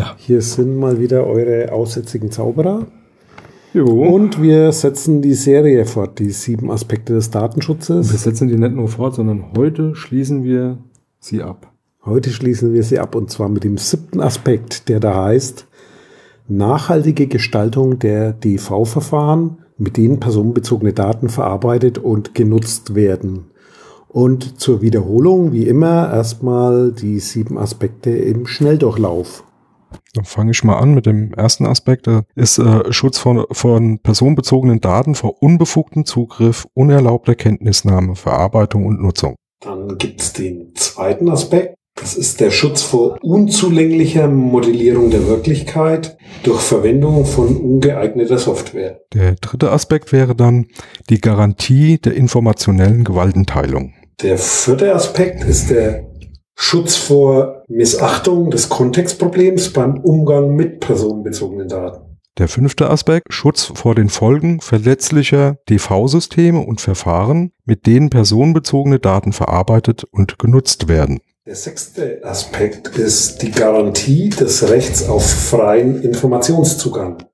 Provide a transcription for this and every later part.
Ja. Hier sind mal wieder eure aussätzigen Zauberer. Jo. Und wir setzen die Serie fort, die sieben Aspekte des Datenschutzes. wir setzen die nicht nur fort, sondern heute schließen wir sie ab. Heute schließen wir sie ab und zwar mit dem siebten Aspekt, der da heißt nachhaltige Gestaltung der DV-Verfahren, mit denen personenbezogene Daten verarbeitet und genutzt werden. Und zur Wiederholung, wie immer, erstmal die sieben Aspekte im Schnelldurchlauf. Dann fange ich mal an mit dem ersten Aspekt. Das ist äh, Schutz von, von personenbezogenen Daten vor unbefugtem Zugriff, unerlaubter Kenntnisnahme, Verarbeitung und Nutzung. Dann gibt es den zweiten Aspekt. Das ist der Schutz vor unzulänglicher Modellierung der Wirklichkeit durch Verwendung von ungeeigneter Software. Der dritte Aspekt wäre dann die Garantie der informationellen Gewaltenteilung. Der vierte Aspekt ist der Schutz vor Missachtung des Kontextproblems beim Umgang mit personenbezogenen Daten. Der fünfte Aspekt, Schutz vor den Folgen verletzlicher DV-Systeme und Verfahren, mit denen personenbezogene Daten verarbeitet und genutzt werden. Der sechste Aspekt ist die Garantie des Rechts auf freien Informationszugang.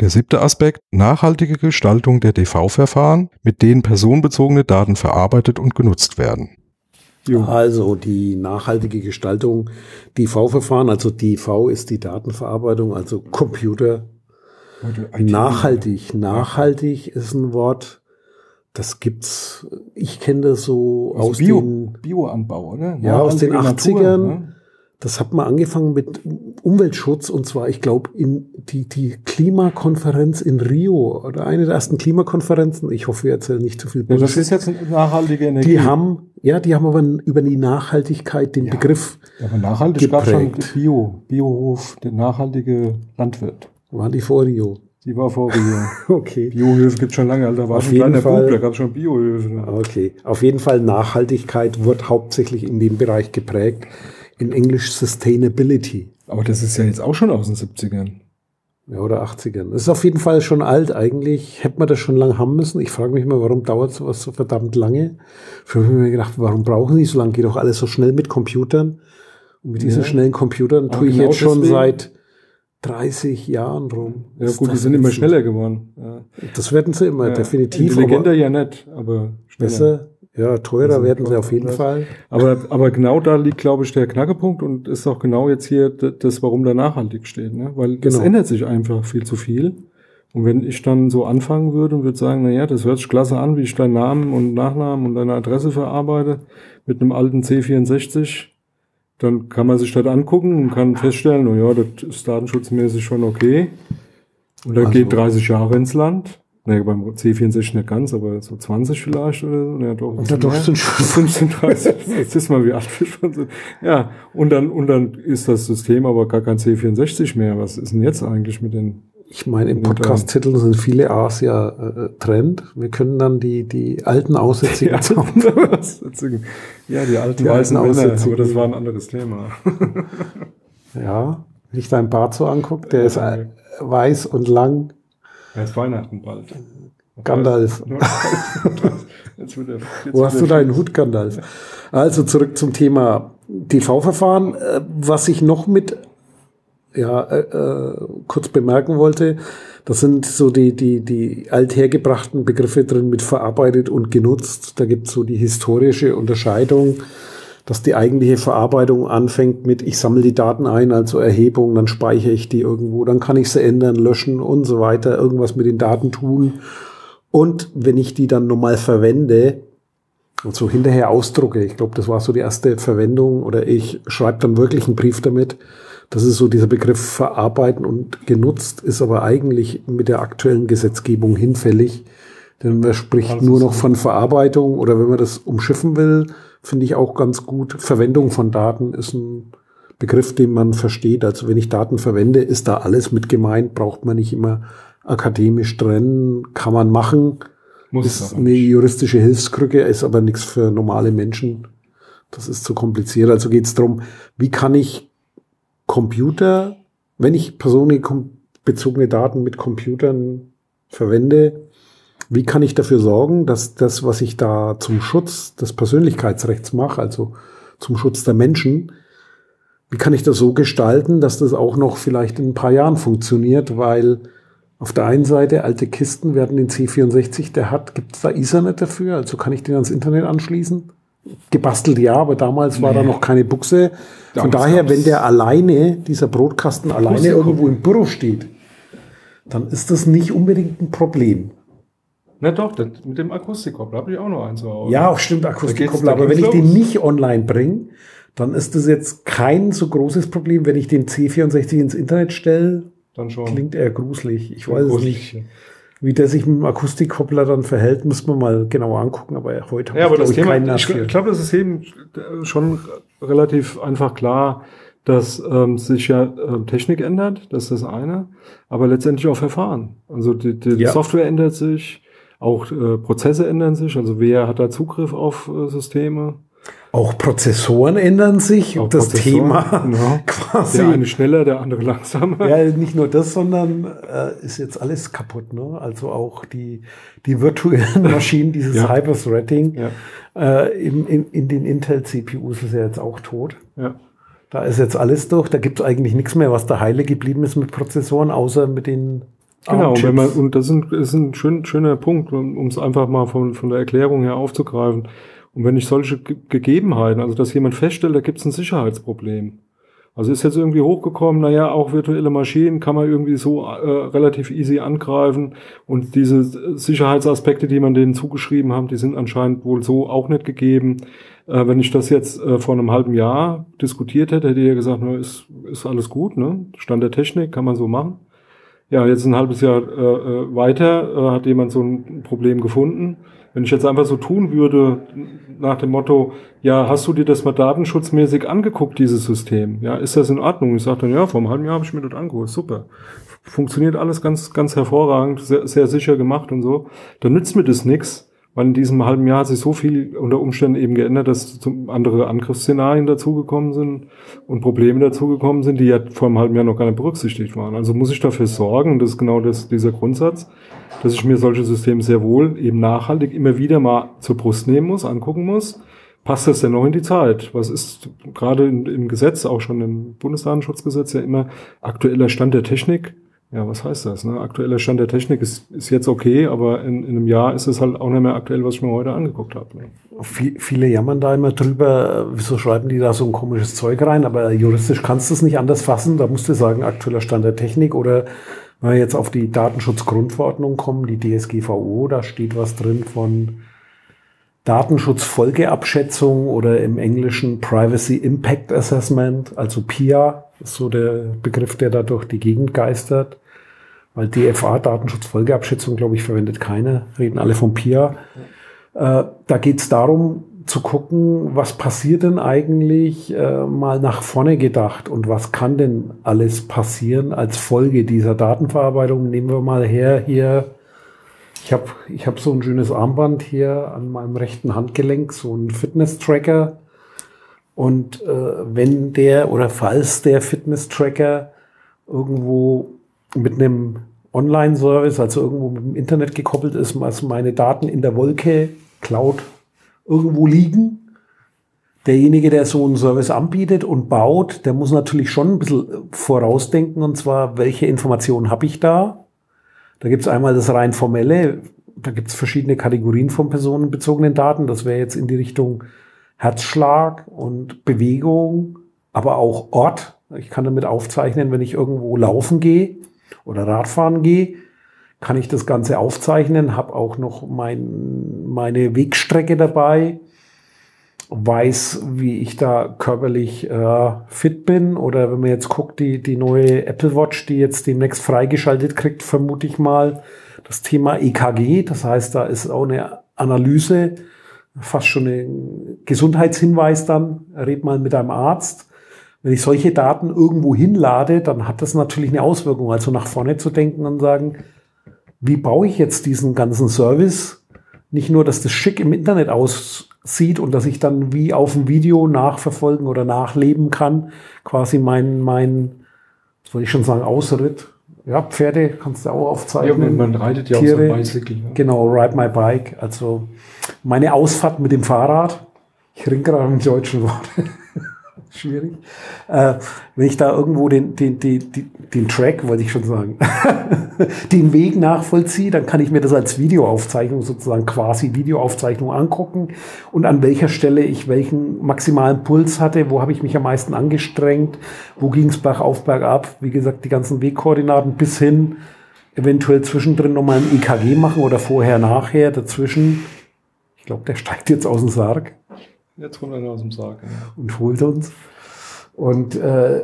Der siebte Aspekt, nachhaltige Gestaltung der DV-Verfahren, mit denen personenbezogene Daten verarbeitet und genutzt werden. Jo. Also die nachhaltige Gestaltung DV-Verfahren, also DV ist die Datenverarbeitung, also Computer. Nachhaltig, nachhaltig ist ein Wort, das gibt's, ich kenne das so also aus Bio, den Bioanbau, oder? Ja, aus den 80ern. Natur, ne? Das hat man angefangen mit Umweltschutz und zwar, ich glaube, in die, die Klimakonferenz in Rio oder eine der ersten Klimakonferenzen. Ich hoffe, wir erzählen nicht zu viel. Ja, das ist jetzt eine nachhaltige Energie. Die haben, ja, die haben aber über die Nachhaltigkeit den Ja. Begriff. Ja, aber nachhaltig gab schon. Bio, Biohof, der nachhaltige Landwirt. Waren die vor Rio? Die war vor Bio. Okay. Biohöfe gibt schon lange, Alter. War Auf schon jeden kleiner Fall. Bub, da gab es schon Biohöfe. Okay. Auf jeden Fall Nachhaltigkeit wird hauptsächlich in dem Bereich geprägt. In Englisch Sustainability. Aber das ist ja jetzt auch schon aus den 70ern. Ja, oder 80ern. Das ist auf jeden Fall schon alt. Eigentlich hätte man das schon lange haben müssen. Ich frage mich mal, warum dauert sowas so verdammt lange? Früher habe ich mir gedacht, warum brauchen die so lange? Geht doch alles so schnell mit Computern. Und mit diesen Ja. schnellen Computern Aber tue ich genau jetzt schon deswegen- seit 30 Jahren rum. Ja Ist gut, die sind immer schneller geworden. Ja. Das werden sie immer, Ja, definitiv. Intelligenter ja nicht, aber schneller. besser. Ja, teurer Also, werden sie auf jeden Fall. Aber, aber genau da liegt, glaube ich, der Knackepunkt und ist auch genau jetzt hier das, warum da nachhaltig steht. Ne? Weil es Genau. ändert sich einfach viel zu viel. Und wenn ich dann so anfangen würde und würde sagen, na ja, das hört sich klasse an, wie ich deinen Namen und Nachnamen und deine Adresse verarbeite mit einem alten C64, dann kann man sich das angucken und kann feststellen, na ja, das ist datenschutzmäßig schon okay. Und dann Also- geht 30 Jahre ins Land. Nee, beim C64 nicht ganz, aber so 20 vielleicht oder so. Ja, doch, Ja, doch, sind schon 15, 30. Jetzt ist mal wie alt wir schon sind. Ja, und dann, und dann ist das System aber gar kein C64 mehr. Was ist denn jetzt eigentlich mit den, Ich meine, im Podcast-Titel sind viele A's ja äh, Trend. Wir können dann die, die alten Aussätzigen Aussätzigen. ja, die alten Die weißen alten Aussätzigen. aber das war ein anderes Thema. Ja, wenn ich deinen Bart so angucke, der ist äh, weiß und lang. Ja, ist Weihnachten bald. Gandalf. Jetzt wird jetzt Wo hast du deinen Hut, Gandalf? Also zurück zum Thema TV-Verfahren. Äh, Was ich noch mit ja, äh, äh, kurz bemerken wollte, das sind so die, die, die althergebrachten Begriffe drin mit verarbeitet und genutzt. Da gibt es so die historische Unterscheidung, dass die eigentliche Verarbeitung anfängt mit, ich sammle die Daten ein, also Erhebung, dann speichere ich die irgendwo, dann kann ich sie ändern, löschen und so weiter, irgendwas mit den Daten tun. Und wenn ich die dann nochmal verwende, und so hinterher ausdrucke, ich glaube, das war so die erste Verwendung, oder ich schreibe dann wirklich einen Brief damit. Das ist so dieser Begriff verarbeiten und genutzt, ist aber eigentlich mit der aktuellen Gesetzgebung hinfällig. Denn man spricht Also nur noch von Verarbeitung oder wenn man das umschiffen will, finde ich auch ganz gut. Verwendung von Daten ist ein Begriff, den man versteht. Also wenn ich Daten verwende, ist da alles mit gemeint, braucht man nicht immer akademisch trennen, kann man machen. Muss ist eine juristische Hilfskrücke, ist aber nichts für normale Menschen. Das ist zu kompliziert. Also geht es darum, wie kann ich Computer, wenn ich personenbezogene Daten mit Computern verwende, wie kann ich dafür sorgen, dass das, was ich da zum Schutz des Persönlichkeitsrechts mache, also zum Schutz der Menschen, wie kann ich das so gestalten, dass das auch noch vielleicht in ein paar Jahren funktioniert, weil auf der einen Seite alte Kisten werden den C64, der hat, gibt es da Ethernet dafür, also kann ich den ans Internet anschließen? Gebastelt ja, aber damals nee. war da noch keine Buchse. Von damals daher, wenn der alleine, dieser Brotkasten alleine irgendwo im Büro steht, dann ist das nicht unbedingt ein Problem. Na doch, das, mit dem Akustikkoppler habe ich auch noch eins Hause. Ja, auch stimmt, Akustikkoppler. Aber wenn ich los. den nicht online bringe, dann ist das jetzt kein so großes Problem. Wenn ich den C64 ins Internet stelle, dann schon. klingt er gruselig. Ich weiß es nicht. Wie der sich mit dem Akustikkoppler dann verhält, muss man mal genauer angucken. Aber heute ja, aber das ich, Thema, keinen ich, ich glaube, das ist eben schon relativ einfach klar, dass ähm, sich ja äh, Technik ändert, das ist das eine, aber letztendlich auch Verfahren. Also die, die ja. Software ändert sich, auch äh, Prozesse ändern sich, also wer hat da Zugriff auf äh, Systeme. Auch Prozessoren ändern sich. Auch das Thema genau. quasi. Der eine schneller, der andere langsamer. Ja, nicht nur das, sondern äh, ist jetzt alles kaputt. Ne? Also auch die, die virtuellen Maschinen, dieses ja. Hyper-Threading ja. äh, in, in, in den Intel-CPUs ist ja jetzt auch tot. Ja. Da ist jetzt alles durch. Da gibt es eigentlich nichts mehr, was da heile geblieben ist mit Prozessoren, außer mit den Genau, wenn man, und das ist, ist ein schön, schöner Punkt, um es einfach mal von, von der Erklärung her aufzugreifen. Und wenn ich solche Ge Gegebenheiten, also dass jemand feststellt, da gibt es ein Sicherheitsproblem. Also ist jetzt irgendwie hochgekommen, naja, auch virtuelle Maschinen kann man irgendwie so äh, relativ easy angreifen. Und diese Sicherheitsaspekte, die man denen zugeschrieben haben, die sind anscheinend wohl so auch nicht gegeben. Äh, wenn ich das jetzt äh, vor einem halben Jahr diskutiert hätte, hätte ich ja gesagt, na, ist, ist alles gut, ne? Stand der Technik, kann man so machen. Ja, jetzt ein halbes Jahr äh, äh, weiter äh, hat jemand so ein Problem gefunden. Wenn ich jetzt einfach so tun würde, nach dem Motto, ja, hast du dir das mal datenschutzmäßig angeguckt, dieses System? Ja, ist das in Ordnung? Ich sage dann, ja, vor einem halben Jahr habe ich mir das angeguckt, super. Funktioniert alles ganz, ganz hervorragend, sehr, sehr sicher gemacht und so. Dann nützt mir das nix weil in diesem halben Jahr hat sich so viel unter Umständen eben geändert, dass andere Angriffsszenarien dazugekommen sind und Probleme dazugekommen sind, die ja vor einem halben Jahr noch gar nicht berücksichtigt waren. Also muss ich dafür sorgen, das ist genau das, dieser Grundsatz, dass ich mir solche Systeme sehr wohl eben nachhaltig immer wieder mal zur Brust nehmen muss, angucken muss. Passt das denn noch in die Zeit? Was ist gerade im Gesetz, auch schon im Bundesdatenschutzgesetz ja immer aktueller Stand der Technik? Ja, was heißt das? Ne? Aktueller Stand der Technik ist, ist jetzt okay, aber in, in einem Jahr ist es halt auch nicht mehr aktuell, was ich mir heute angeguckt habe. Ne? Viele jammern da immer drüber, wieso schreiben die da so ein komisches Zeug rein, aber juristisch kannst du es nicht anders fassen. Da musst du sagen, aktueller Stand der Technik oder wenn wir jetzt auf die Datenschutzgrundverordnung kommen, die DSGVO, da steht was drin von Datenschutzfolgeabschätzung oder im Englischen Privacy Impact Assessment, also PIA, ist so der Begriff, der da durch die Gegend geistert. Weil DFA, Datenschutzfolgeabschätzung, glaube ich, verwendet keiner, reden alle vom PIA. Äh, da geht es darum, zu gucken, was passiert denn eigentlich äh, mal nach vorne gedacht und was kann denn alles passieren als Folge dieser Datenverarbeitung. Nehmen wir mal her hier, ich habe ich hab so ein schönes Armband hier an meinem rechten Handgelenk, so ein Fitness-Tracker. Und äh, wenn der oder falls der Fitness-Tracker irgendwo mit einem Online-Service, also irgendwo mit dem Internet gekoppelt ist, also meine Daten in der Wolke, Cloud irgendwo liegen. Derjenige, der so einen Service anbietet und baut, der muss natürlich schon ein bisschen vorausdenken, und zwar, welche Informationen habe ich da? Da gibt es einmal das rein formelle, da gibt es verschiedene Kategorien von personenbezogenen Daten. Das wäre jetzt in die Richtung Herzschlag und Bewegung, aber auch Ort. Ich kann damit aufzeichnen, wenn ich irgendwo laufen gehe oder Radfahren gehe, kann ich das Ganze aufzeichnen, habe auch noch mein, meine Wegstrecke dabei, weiß, wie ich da körperlich äh, fit bin. Oder wenn man jetzt guckt, die, die neue Apple Watch, die jetzt demnächst freigeschaltet kriegt, vermute ich mal, das Thema EKG. Das heißt, da ist auch eine Analyse, fast schon ein Gesundheitshinweis dann. Red mal mit einem Arzt. Wenn ich solche Daten irgendwo hinlade, dann hat das natürlich eine Auswirkung. Also nach vorne zu denken und sagen, wie baue ich jetzt diesen ganzen Service? Nicht nur, dass das schick im Internet aussieht und dass ich dann wie auf dem Video nachverfolgen oder nachleben kann, quasi mein, mein, was soll ich schon sagen, Ausritt. Ja, Pferde kannst du auch aufzeichnen. Ja, man reitet ja Tiere. auf so Bicycle. Ja. Genau, Ride My Bike. Also meine Ausfahrt mit dem Fahrrad. Ich ringe gerade im deutschen Wort. Schwierig. Äh, wenn ich da irgendwo den, den, den, den Track, wollte ich schon sagen, den Weg nachvollziehe, dann kann ich mir das als Videoaufzeichnung, sozusagen quasi Videoaufzeichnung angucken und an welcher Stelle ich welchen maximalen Puls hatte, wo habe ich mich am meisten angestrengt, wo ging es bergauf, bergab, wie gesagt, die ganzen Wegkoordinaten bis hin, eventuell zwischendrin nochmal ein EKG machen oder vorher, nachher, dazwischen. Ich glaube, der steigt jetzt aus dem Sarg. Jetzt kommt er aus dem Sarg. Ja. Und holt uns. Und äh,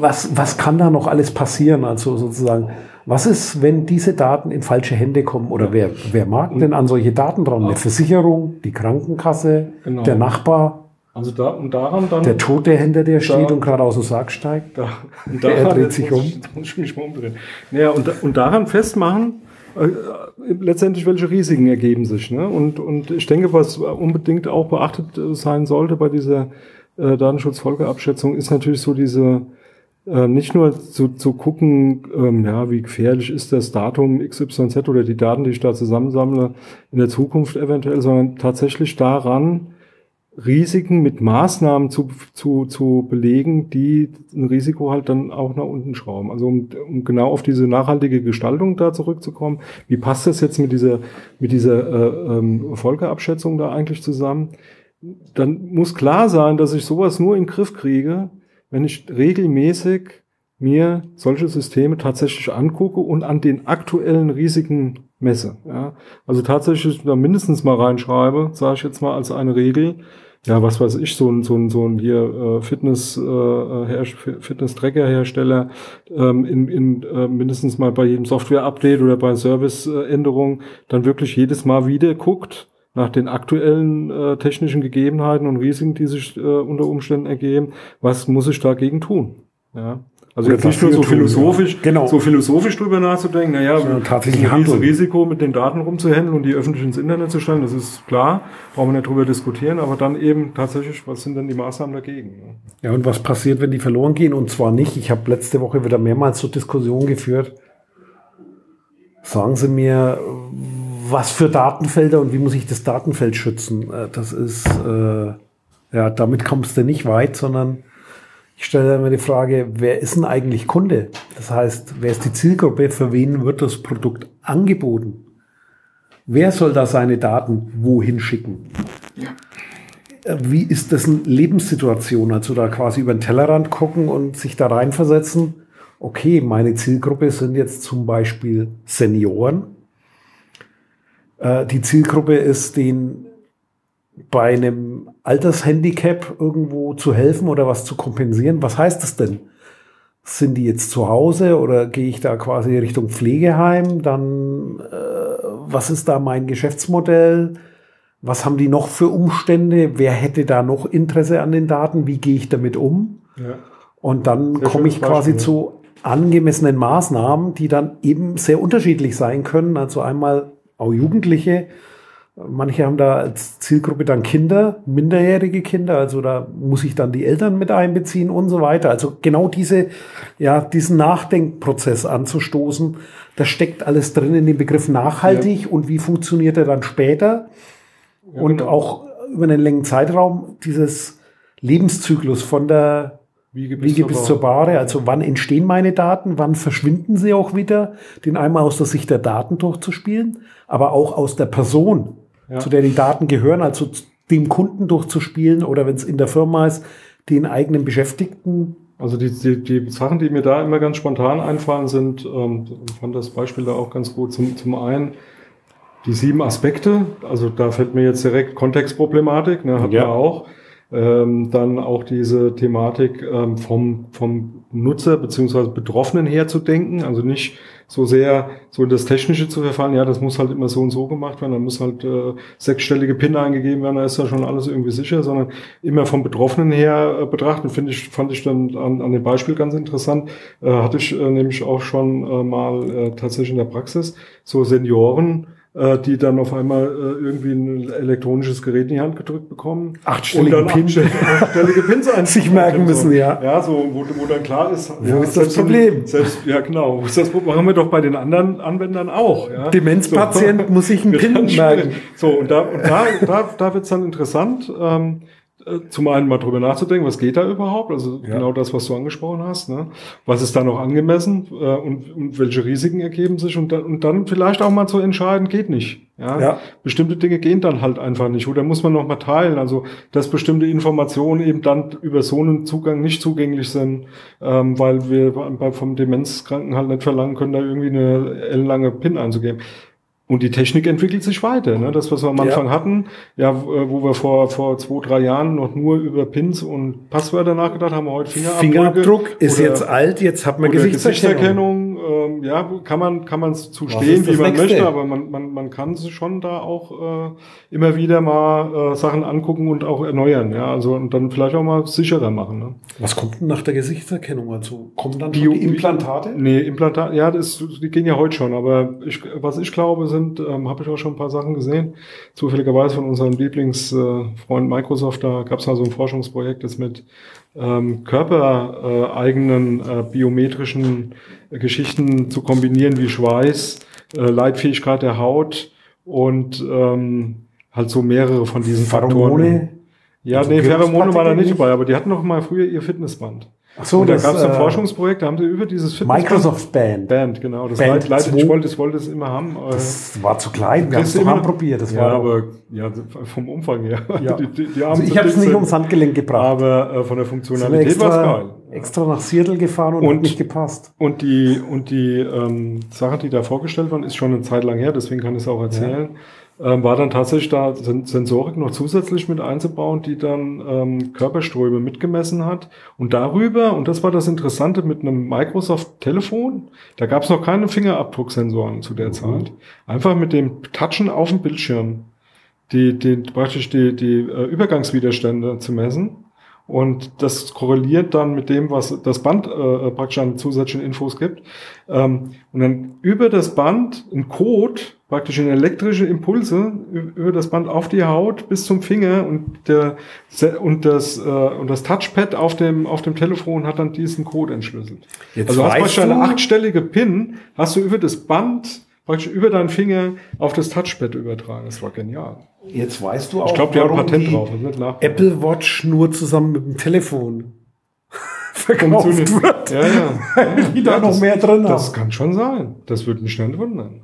was, was kann da noch alles passieren? Also sozusagen, was ist, wenn diese Daten in falsche Hände kommen? Oder wer, wer mag denn an solche Daten dran? Eine Versicherung, die Krankenkasse, genau. der Nachbar? Also da und daran dann. Der tote Händler, der steht und gerade aus dem Sarg steigt. Da, und daran, er dreht sich um. Ich, muss ich mich mal umdrehen. Naja, und, und daran festmachen, äh, letztendlich welche Risiken ergeben sich. Ne? Und, und ich denke, was unbedingt auch beachtet sein sollte bei dieser äh, Datenschutzfolgeabschätzung, ist natürlich so diese äh, nicht nur zu, zu gucken, ähm, ja, wie gefährlich ist das Datum XYZ oder die Daten, die ich da zusammensammle, in der Zukunft eventuell, sondern tatsächlich daran, Risiken mit Maßnahmen zu, zu, zu belegen, die ein Risiko halt dann auch nach unten schrauben. Also um, um genau auf diese nachhaltige Gestaltung da zurückzukommen, wie passt das jetzt mit dieser, mit dieser äh, ähm, Folgeabschätzung da eigentlich zusammen? Dann muss klar sein, dass ich sowas nur in den Griff kriege, wenn ich regelmäßig mir solche Systeme tatsächlich angucke und an den aktuellen Risiken messe. Ja? Also tatsächlich da mindestens mal reinschreibe, sage ich jetzt mal als eine Regel, ja, was weiß ich, so ein, so ein, so ein hier äh, Fitness, äh, Fitness-Tracker-Hersteller ähm, in, in äh, mindestens mal bei jedem Software-Update oder bei Service-Änderungen dann wirklich jedes Mal wieder guckt nach den aktuellen äh, technischen Gegebenheiten und Risiken, die sich äh, unter Umständen ergeben, was muss ich dagegen tun? Ja. Also jetzt nicht nur so philosophisch, genau. so philosophisch drüber nachzudenken, naja, so tatsächlich ein Risiko mit den Daten rumzuhändeln und die öffentlich ins Internet zu stellen, das ist klar, brauchen wir nicht drüber diskutieren, aber dann eben tatsächlich, was sind denn die Maßnahmen dagegen? Ja, und was passiert, wenn die verloren gehen? Und zwar nicht, ich habe letzte Woche wieder mehrmals zur Diskussion geführt. Sagen Sie mir, was für Datenfelder und wie muss ich das Datenfeld schützen? Äh, das ist, äh, ja, damit kommst du nicht weit, sondern ich stelle immer die Frage, wer ist denn eigentlich Kunde? Das heißt, wer ist die Zielgruppe? Für wen wird das Produkt angeboten? Wer soll da seine Daten wohin schicken? Ja. Wie ist das eine Lebenssituation? Also da quasi über den Tellerrand gucken und sich da reinversetzen. Okay, meine Zielgruppe sind jetzt zum Beispiel Senioren. Äh, die Zielgruppe ist den bei einem Altershandicap irgendwo zu helfen oder was zu kompensieren. Was heißt das denn? Sind die jetzt zu Hause oder gehe ich da quasi Richtung Pflegeheim? Dann, äh, was ist da mein Geschäftsmodell? Was haben die noch für Umstände? Wer hätte da noch Interesse an den Daten? Wie gehe ich damit um? Ja. Und dann komme ich quasi Beispiel. zu angemessenen Maßnahmen, die dann eben sehr unterschiedlich sein können. Also einmal auch Jugendliche, Manche haben da als Zielgruppe dann Kinder, minderjährige Kinder, also da muss ich dann die Eltern mit einbeziehen und so weiter. Also genau diese, ja, diesen Nachdenkprozess anzustoßen, das steckt alles drin in dem Begriff nachhaltig ja. und wie funktioniert er dann später ja, und genau. auch über einen längeren Zeitraum dieses Lebenszyklus von der Wiege bis, Wiege zur, bis zur Bahre. Also wann entstehen meine Daten, wann verschwinden sie auch wieder, den einmal aus der Sicht der Daten durchzuspielen, aber auch aus der Person ja. zu der die Daten gehören, also dem Kunden durchzuspielen oder wenn es in der Firma ist, den eigenen Beschäftigten. Also die, die, die Sachen, die mir da immer ganz spontan einfallen, sind, ähm, ich fand das Beispiel da auch ganz gut, zum, zum einen die sieben Aspekte, also da fällt mir jetzt direkt Kontextproblematik, ne, hat ja. man auch. Ähm, dann auch diese Thematik ähm, vom, vom Nutzer beziehungsweise Betroffenen her zu denken, also nicht so sehr so in das Technische zu verfallen, ja, das muss halt immer so und so gemacht werden, dann muss halt äh, sechsstellige PIN eingegeben werden, da ist ja schon alles irgendwie sicher, sondern immer vom Betroffenen her äh, betrachten, finde ich, fand ich dann an, an dem Beispiel ganz interessant, äh, hatte ich äh, nämlich auch schon äh, mal äh, tatsächlich in der Praxis, so Senioren, äh, die dann auf einmal äh, irgendwie ein elektronisches Gerät in die Hand gedrückt bekommen. Achtstellige und dann Pin. achtstellige Pins sich merken müssen, ja. Ja, so, wo, wo dann klar ist, wo ja, ist das Problem? Selbst, ja, genau. Das? Machen wir doch bei den anderen Anwendern auch. Ja? Demenzpatient so, muss sich einen Pin merken. So, und da, und da, da, da wird's dann interessant. Ähm, äh, zum einen mal drüber nachzudenken, was geht da überhaupt? Also Ja. genau das, was du angesprochen hast. Ne? Was ist da noch angemessen äh, und, und welche Risiken ergeben sich? Und dann, und dann vielleicht auch mal zu entscheiden, geht nicht. Ja? Ja. Bestimmte Dinge gehen dann halt einfach nicht. Oder muss man noch mal teilen? Also dass bestimmte Informationen eben dann über so einen Zugang nicht zugänglich sind, ähm, weil wir bei, vom Demenzkranken halt nicht verlangen können, da irgendwie eine ellenlange PIN einzugeben. Und die Technik entwickelt sich weiter. Ne? Das, was wir am Ja. Anfang hatten, ja, wo äh, wo wir vor, vor zwei, drei Jahren noch nur über Pins und Passwörter nachgedacht haben, heute Fingerabdrücke. Fingerabdruck ist jetzt alt, jetzt hat man. Gesichtserkennung, ähm, ja, kann man, kann man zu Was stehen, ist das wie man Nächste? möchte, aber man, man, man kann schon da auch äh, immer wieder mal äh, Sachen angucken und auch erneuern, ja, also und dann vielleicht auch mal sicherer machen. Ne? Was kommt denn nach der Gesichtserkennung? Also kommen dann Bio- die Implantate? Nee, Implantate, ja, das, die gehen ja heute schon, aber ich, was ich glaube, sind, ähm, habe ich auch schon ein paar Sachen gesehen, zufälligerweise von unserem Lieblingsfreund äh, Microsoft, da gab es mal so ein Forschungsprojekt, das mit ähm, körpereigenen äh, biometrischen Geschichten zu kombinieren, wie Schweiß, äh, Leitfähigkeit der Haut und ähm, halt so mehrere von diesen Faktoren. Pheromone? Ja, Also nee, Pheromone war da nicht? dabei, aber die hatten noch mal früher ihr Fitnessband. Ach so, und da das, gab es ein äh, Forschungsprojekt, da haben sie über dieses Fitnessband Microsoft Band. Band, genau. Das Band 2. ich wollte, ich wollte es immer haben. Das war zu klein, wir haben es doch immer- anprobiert. Das ja, war aber ja, vom Umfang her. Ja. Die, die, die also ich habe es nicht ums Handgelenk gebracht. aber äh, von der Funktionalität war es geil. extra nach Seattle gefahren und, Und- hat nicht gepasst. Und die, und die ähm, Sache, die da vorgestellt worden ist, schon eine Zeit lang her, deswegen kann ich es auch erzählen, ähm, war dann tatsächlich da Sen- Sensorik noch zusätzlich mit einzubauen, die dann ähm, Körperströme mitgemessen hat. Und darüber, und das war das Interessante, mit einem Microsoft-Telefon, da gab es noch keine Fingerabdrucksensoren zu der Zeit, einfach mit dem Touchen auf dem Bildschirm die, die praktisch die, die äh, Übergangswiderstände zu messen. Und das korreliert dann mit dem, was das Band äh, praktisch an zusätzlichen Infos gibt. Ähm, und dann über das Band ein Code, praktisch in elektrische Impulse über das Band auf die Haut bis zum Finger und der und das äh, und das Touchpad auf dem auf dem Telefon hat dann diesen Code entschlüsselt. Jetzt also du hast praktisch eine du- achtstellige PIN, hast du über das Band praktisch über deinen Finger auf das Touchpad übertragen. Das war genial. Jetzt weißt du auch, Ich glaube, die haben warum Patent die drauf. Das Apple Watch nur zusammen mit dem Telefon verkauft wird. Ja, ja. Die da Ja, noch das- mehr drin Das haben. kann schon sein. Das würde mich nicht wundern.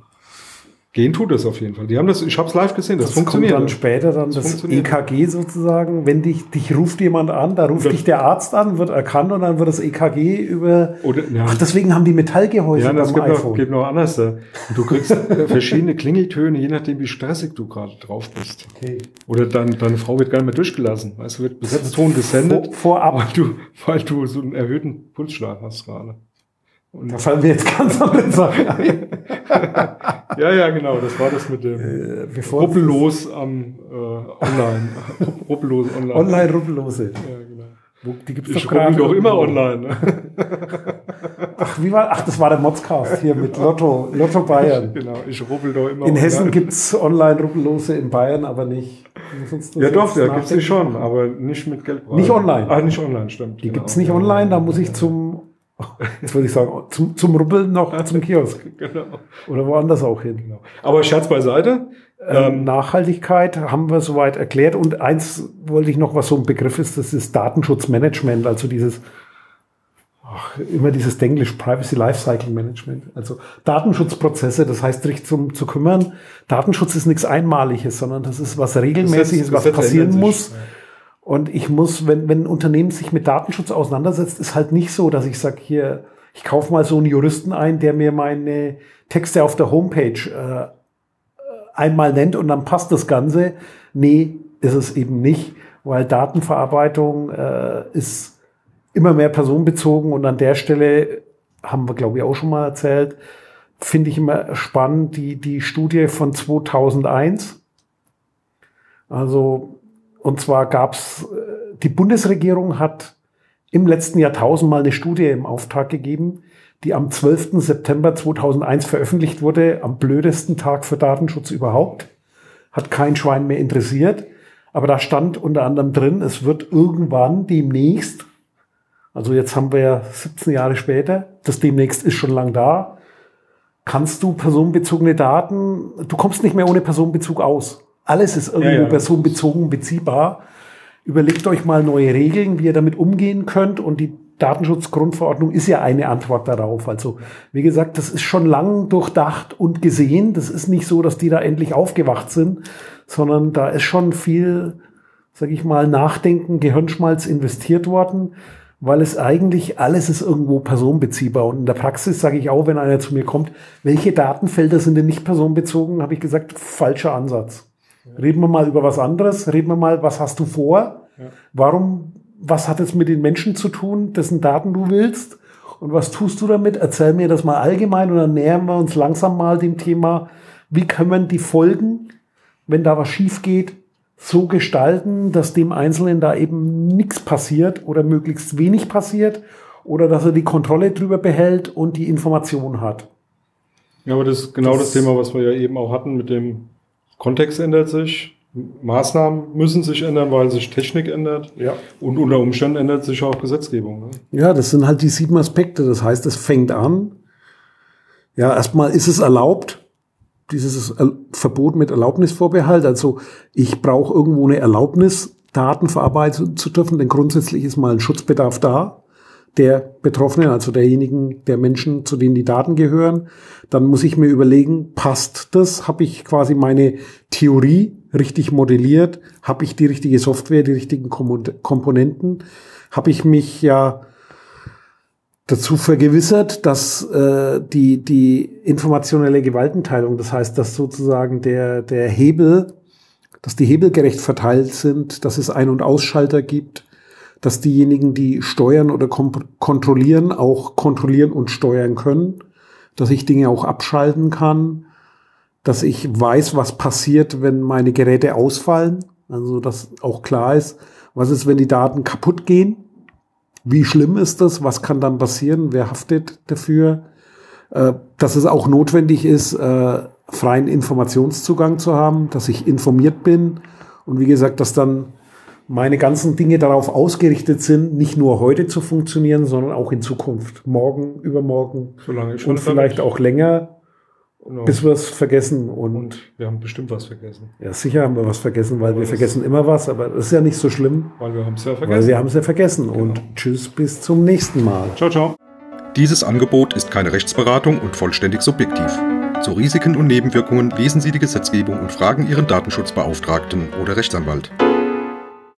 Gehen tut es auf jeden Fall. Die haben das, ich habe es live gesehen, das, Das kommt funktioniert. dann später dann das, funktioniert. EKG sozusagen, wenn dich, dich ruft jemand an, da ruft Das- dich der Arzt an, wird erkannt und dann wird das EKG über. Oder, ja, Ach, deswegen haben die Metallgehäuse ja, das gibt noch, iPhone. gibt noch anders. da. Du kriegst äh, verschiedene Klingeltöne, je nachdem, wie stressig du gerade drauf bist. Okay. Oder dein, deine Frau wird gar nicht mehr durchgelassen. Weißt du, wird Besetzton gesendet, Vor, vorab. weil du, weil du so einen erhöhten Pulsschlag hast gerade. Und, Da fallen mir jetzt ganz andere Sachen ein. ja, ja, genau, das war das mit dem Äh, Ruppellos am äh, Online. Ruppellos online. Online-Rubbellose. Ja, genau. Wo- Die gibt's Ich doch gerade. doch immer online. Ne? Ach, wie war, ach, das war der Modscast hier mit Lotto, Lotto Bayern. Genau, ich rubbel doch immer In Hessen online. gibt's Online-Rubbellose, in Bayern aber nicht. Ja doch, da gibt's die schon, aber nicht mit Geldpreisen. Nicht online. Ah, nicht online, stimmt. Die genau. gibt's nicht online, da muss ich zum, jetzt würde ich sagen, zum, zum Rubbeln noch zum Kiosk. Genau. Oder woanders auch hin. genau. Aber Scherz beiseite. Ähm, Nachhaltigkeit haben wir soweit erklärt. Und eins wollte ich noch, was so ein Begriff ist, das ist Datenschutzmanagement, also dieses, ach, immer dieses Denglisch Privacy Lifecycle Management. Also Datenschutzprozesse, das heißt, sich zum, zu kümmern. Datenschutz ist nichts Einmaliges, sondern das ist was Regelmäßiges, was passieren ändern sich. Und ich muss, wenn, wenn ein Unternehmen sich mit Datenschutz auseinandersetzt, ist halt nicht so, dass ich sage, hier, ich kaufe mal so einen Juristen ein, der mir meine Texte auf der Homepage äh, einmal nennt und dann passt das Ganze. Nee, ist es eben nicht, weil Datenverarbeitung äh, ist immer mehr personenbezogen und an der Stelle haben wir, glaube ich, auch schon mal erzählt, finde ich immer spannend, die, die Studie von 2001. Also, und zwar gab's äh, die Bundesregierung hat im letzten Jahr tausendmal eine Studie im Auftrag gegeben, die am 12. September 2001 veröffentlicht wurde, am blödesten Tag für Datenschutz überhaupt. Hat kein Schwein mehr interessiert. Aber da stand unter anderem drin, es wird irgendwann demnächst, also jetzt haben wir ja 17 Jahre später, das demnächst ist schon lang da, kannst du personenbezogene Daten, du kommst nicht mehr ohne Personenbezug aus. Alles ist irgendwo Ja, ja. personenbezogen beziehbar. überlegt euch mal neue Regeln, wie ihr damit umgehen könnt und die Datenschutzgrundverordnung ist ja eine Antwort darauf. Also, wie gesagt, das ist schon lang durchdacht und gesehen. Das ist nicht so, dass die da endlich aufgewacht sind, sondern da ist schon viel, sag ich mal, Nachdenken, Gehirnschmalz investiert worden, weil es eigentlich alles ist irgendwo personenbeziehbar. Und in der Praxis sage ich auch, wenn einer zu mir kommt, welche Datenfelder sind denn nicht personenbezogen, habe ich gesagt, falscher Ansatz. Reden wir mal über was anderes, reden wir mal, was hast du vor? Ja. Warum was hat es mit den Menschen zu tun, dessen Daten du willst? Und was tust du damit? Erzähl mir das mal allgemein und dann nähern wir uns langsam mal dem Thema, wie können wir die Folgen, wenn da was schief geht, so gestalten, dass dem Einzelnen da eben nichts passiert oder möglichst wenig passiert oder dass er die Kontrolle drüber behält und die Information hat. Ja, aber das ist genau das, das Thema, was wir ja eben auch hatten mit dem Kontext ändert sich, Maßnahmen müssen sich ändern, weil sich Technik ändert. Ja. Und unter Umständen ändert sich auch Gesetzgebung. Ne? Ja, das sind halt die sieben Aspekte. Das heißt, es fängt an. Ja, erstmal ist es erlaubt, dieses Verbot mit Erlaubnisvorbehalt. Also ich brauche irgendwo eine Erlaubnis, Daten verarbeiten zu dürfen, denn grundsätzlich ist mal ein Schutzbedarf da der Betroffenen, also derjenigen, der Menschen, zu denen die Daten gehören. Dann muss ich mir überlegen, passt das? Habe ich quasi meine Theorie richtig modelliert? Habe ich die richtige Software, die richtigen Komponenten? Habe ich mich ja dazu vergewissert, dass äh, die, die informationelle Gewaltenteilung, das heißt, dass sozusagen der, der Hebel, dass die Hebel gerecht verteilt sind, dass es Ein- und Ausschalter gibt, dass diejenigen, die steuern oder kontrollieren, auch kontrollieren und steuern können, dass ich Dinge auch abschalten kann, dass ich weiß, was passiert, wenn meine Geräte ausfallen, also dass auch klar ist, was ist, wenn die Daten kaputt gehen, wie schlimm ist das, was kann dann passieren, wer haftet dafür, äh, dass es auch notwendig ist, äh, freien Informationszugang zu haben, dass ich informiert bin. Und wie gesagt, dass dann meine ganzen Dinge darauf ausgerichtet sind, nicht nur heute zu funktionieren, sondern auch in Zukunft. Morgen, übermorgen Solange ich und vielleicht auch länger, genau. bis wir es vergessen. Und, und, wir haben bestimmt was vergessen. Ja, sicher haben wir was vergessen, weil aber wir vergessen immer was, aber das ist ja nicht so schlimm. Weil wir haben es ja vergessen. Weil wir haben es ja vergessen. Genau. Und tschüss, bis zum nächsten Mal. Ciao, ciao. Dieses Angebot ist keine Rechtsberatung und vollständig subjektiv. Zu Risiken und Nebenwirkungen lesen Sie die Gesetzgebung und fragen Ihren Datenschutzbeauftragten oder Rechtsanwalt.